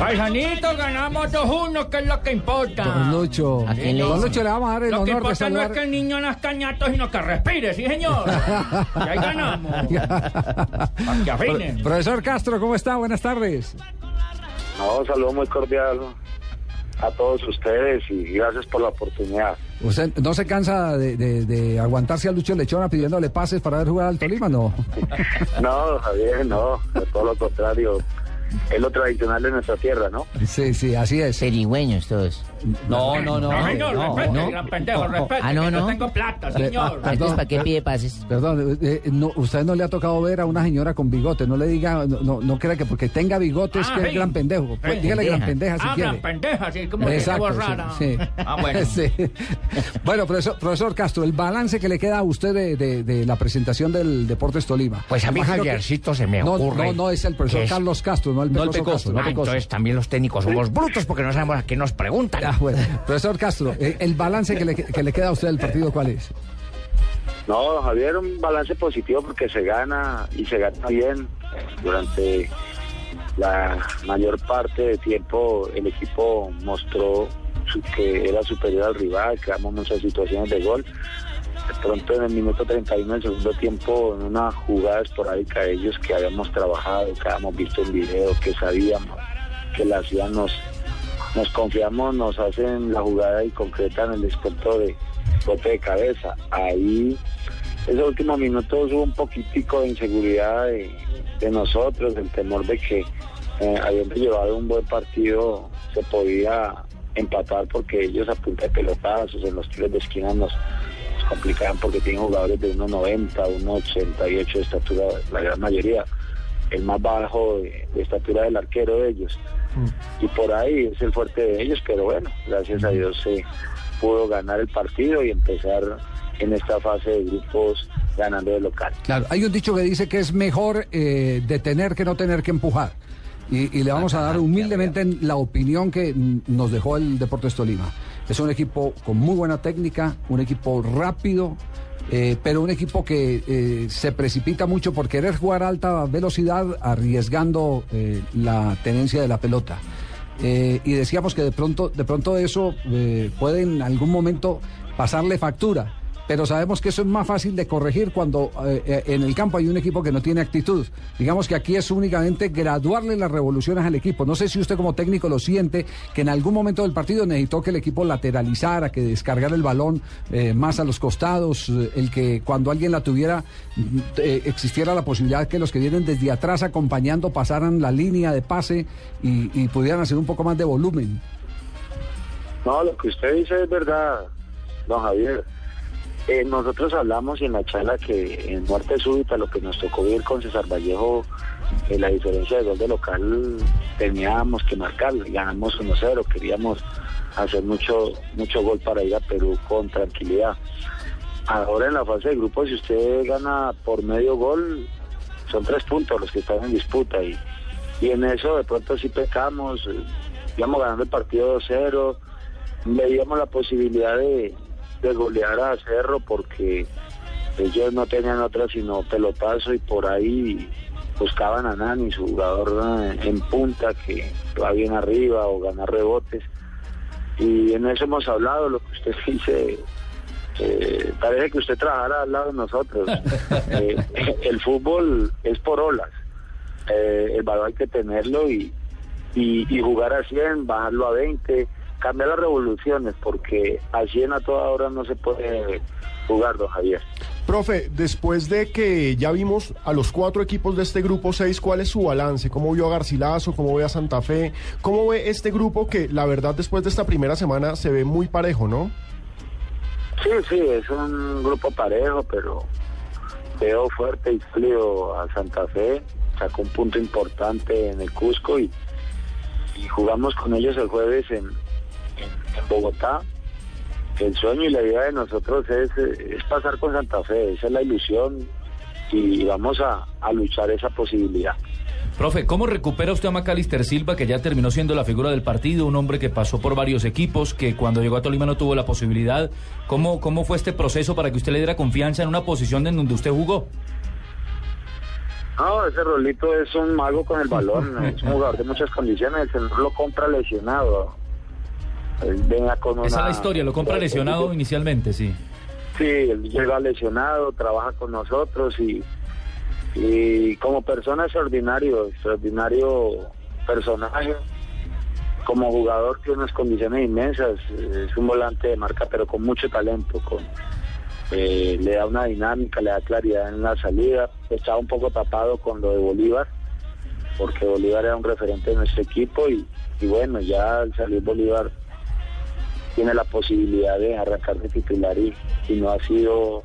Paisanito, ganamos 2-1, que es lo que importa. Don Lucho. ¿A quién le Don? Lucho le vamos a dar el Lo que honor de importa no es que el niño nazca ñato, sino que respire, sí, señor. y ahí ganamos. Para que afinen. Profesor Castro, ¿cómo está? Buenas tardes. No, un saludo muy cordial a todos ustedes y gracias por la oportunidad. ¿Usted no se cansa de, de- de aguantarse a Lucho Lechona pidiéndole pases para ver jugar al Tolima? No. No, Javier, no, de todo lo contrario. Es lo tradicional de nuestra tierra, ¿no? Sí, sí, así es. Perigüeños todos. No, no, no. No, señor, no, respete, no. gran pendejo, respete. Ah, no, no. tengo plata, señor. Ah, Entonces, Perdón, ¿para qué pide pases? Perdón, eh, no, usted no le ha tocado ver a una señora con bigote. No le diga, no, no, no crea que porque tenga bigote es Ah, que es gran pendejo. Pues, Sí. dígale gran Pendeja. si ah, quiere. gran pendeja, sí, como que Exacto, rara. sí. Ah, bueno. Sí. Bueno, profesor, profesor Castro, el balance que le queda a usted de, de- de la presentación del Deportes Tolima. Pues a mí, que- Javiercito, se me no, ocurre. No, no es el profesor Carlos Castro, no el Pecoso. Castro, no Ah, Pecoso. entonces también los técnicos somos brutos porque no sabemos a qué nos preguntan. Ah, bueno. Profesor Castro, eh, el balance que le, que le queda a usted del partido, ¿cuál es? No, Javier, un balance positivo porque se gana y se gana bien. Durante la mayor parte del tiempo el equipo mostró su- que era superior al rival, creamos muchas situaciones de gol. De pronto en el minuto 31 del segundo tiempo, en una jugada esporádica de ellos que habíamos trabajado, que habíamos visto en video, que sabíamos que la hacían, nos, confiamos, nos hacen la jugada y concretan el descuento de golpe de cabeza. Ahí, esos últimos minutos hubo un poquitico de inseguridad de, nosotros, del temor de que eh, habiendo llevado un buen partido se podía empatar porque ellos a punta de pelotazos en los tiros de esquina nos complicaban porque tienen jugadores de 1,90, 1,88 de estatura, la gran mayoría, el más bajo de, de estatura del arquero de ellos. Y por ahí es el fuerte de ellos, pero bueno, gracias a Dios se pudo ganar el partido y empezar en esta fase de grupos ganando de local. Claro, hay un dicho que dice que es mejor eh, detener que no tener que empujar. Y, y le vamos a dar humildemente la opinión que mm, nos dejó el Deportes Tolima. Es un equipo con muy buena técnica, un equipo rápido, eh, pero un equipo que eh, se precipita mucho por querer jugar a alta velocidad, arriesgando eh, la tenencia de la pelota. Y decíamos que de pronto, de pronto eso puede en algún momento pasarle factura. Pero sabemos que eso es más fácil de corregir cuando eh, eh, en el campo hay un equipo que no tiene actitud. Digamos que aquí es únicamente graduarle las revoluciones al equipo. No sé si usted como técnico lo siente, que en algún momento del partido necesitó que el equipo lateralizara, que descargara el balón eh, más a los costados, el que cuando alguien la tuviera mm, existiera la posibilidad que los que vienen desde atrás acompañando pasaran la línea de pase y, y pudieran hacer un poco más de volumen. No, lo que usted dice es verdad, don Javier. Eh, nosotros hablamos en la charla que en muerte súbita lo que nos tocó vivir con César Vallejo, eh, la diferencia de gol de local teníamos que marcar, ganamos 1-0, queríamos hacer mucho mucho gol para ir a Perú con tranquilidad. Ahora en la fase de grupos, si usted gana por medio gol, son tres puntos los que están en disputa y, y en eso de pronto sí pecamos, eh, íbamos ganando el partido 2-0, veíamos la posibilidad de, de golear a Cerro porque ellos no tenían otra sino pelotazo y por ahí buscaban a Nani, su jugador eh, en punta que va bien arriba o gana rebotes. Y en eso hemos hablado, lo que usted dice, eh, parece que usted trabajara al lado de nosotros. Eh, el fútbol es por olas, Eh, el valor hay que tenerlo y, y, y jugar a 100, bajarlo a 20, cambiar las revoluciones, porque a 100 a toda hora no se puede jugar, don Javier. Profe, después de que ya vimos a los cuatro equipos de este grupo 6, ¿cuál es su balance? ¿Cómo vio a Garcilaso? ¿Cómo ve a Santa Fe? ¿Cómo ve este grupo que la verdad después de esta primera semana se ve muy parejo, ¿no? Sí, sí, es un grupo parejo, pero veo fuerte y sólido a Santa Fe, sacó un punto importante en el Cusco y, y jugamos con ellos el jueves en, en- Bogotá. El sueño y la idea de nosotros es, es pasar con Santa Fe, esa es la ilusión y vamos a, a luchar esa posibilidad. Profe, ¿cómo recupera usted a Macalister Silva, que ya terminó siendo la figura del partido, un hombre que pasó por varios equipos, que cuando llegó a Tolima no tuvo la posibilidad? ¿Cómo, cómo fue este proceso para que usted le diera confianza en una posición en donde usted jugó? No, ese Rolito es un mago con el balón, es un jugador de muchas condiciones, el lo compra lesionado. Venga con una... Esa es la historia, lo compra lesionado inicialmente, sí. Sí, él llega lesionado, trabaja con nosotros y, y como persona extraordinario, extraordinario personaje. Como jugador tiene unas condiciones inmensas, es un volante de marca pero con mucho talento, con eh, le da una dinámica, le da claridad en la salida. Estaba un poco tapado con lo de Bolívar, porque Bolívar era un referente de nuestro equipo y, y bueno, ya al salir Bolívar tiene la posibilidad de arrancar de titular y, y no ha sido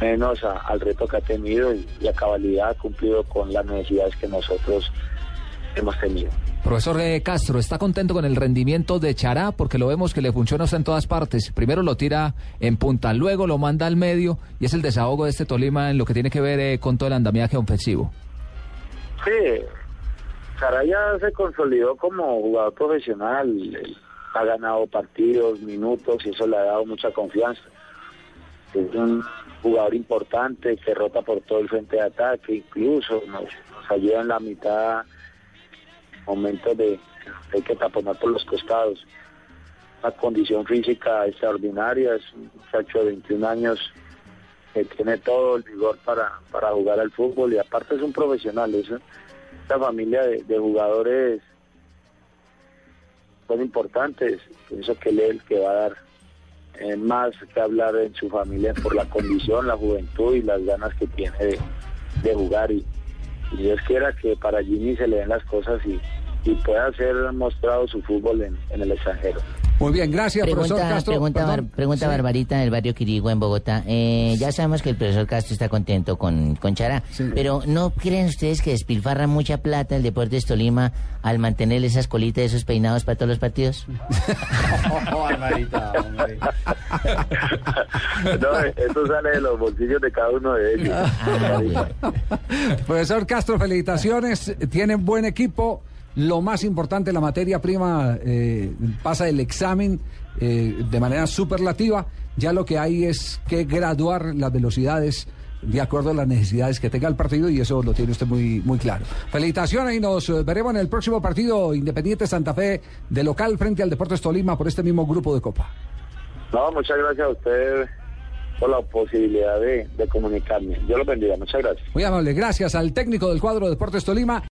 menos a- al reto que ha tenido y, y a cabalidad ha cumplido con las necesidades que nosotros hemos tenido. Profesor eh, Castro, ¿está contento con el rendimiento de Chará? Porque lo vemos que le funciona en todas partes. Primero lo tira en punta, luego lo manda al medio y es el desahogo de este Tolima en lo que tiene que ver eh, con todo el andamiaje ofensivo. Sí, Saraya se consolidó como jugador profesional, ha ganado partidos, minutos y eso le ha dado mucha confianza. Es un jugador importante que rota por todo el frente de ataque, incluso nos, nos ayuda en la mitad, momentos de hay que taponar por los costados. Una condición física extraordinaria, es un muchacho de 21 años que tiene todo el vigor para, para jugar al fútbol y aparte es un profesional, es esta familia de jugadores importantes, pienso que él es el que va a dar eh, más que hablar en su familia por la condición, la juventud y las ganas que tiene de, jugar y, y Dios quiera que para Jimmy se le den las cosas y, pueda ser mostrado su fútbol en el extranjero. Muy bien, gracias, profesor Pregunta, Castro. pregunta. Bar- pregunta Sí. Barbarita del barrio Quirigua en Bogotá. Eh, ya sabemos que el profesor Castro está contento con, con Chará, Sí. pero ¿no creen ustedes que despilfarra mucha plata el Deportes Tolima al mantener esas colitas, esos peinados para todos los partidos? No, eso sale de los bolsillos de cada uno de ellos. Ah, bueno. Profesor Castro, felicitaciones. Tienen buen equipo. Lo más importante, la materia prima eh, pasa el examen eh, de manera superlativa. Ya lo que hay es que graduar las velocidades de acuerdo a las necesidades que tenga el partido y eso lo tiene usted muy, muy claro. Felicitaciones y nos eh, veremos en el próximo partido Independiente Santa Fe de local frente al Deportes Tolima por este mismo grupo de Copa. No, muchas gracias a usted por la posibilidad de, de comunicarme. Yo lo bendiga, muchas gracias. Muy amable. Gracias al técnico del cuadro Deportes Tolima.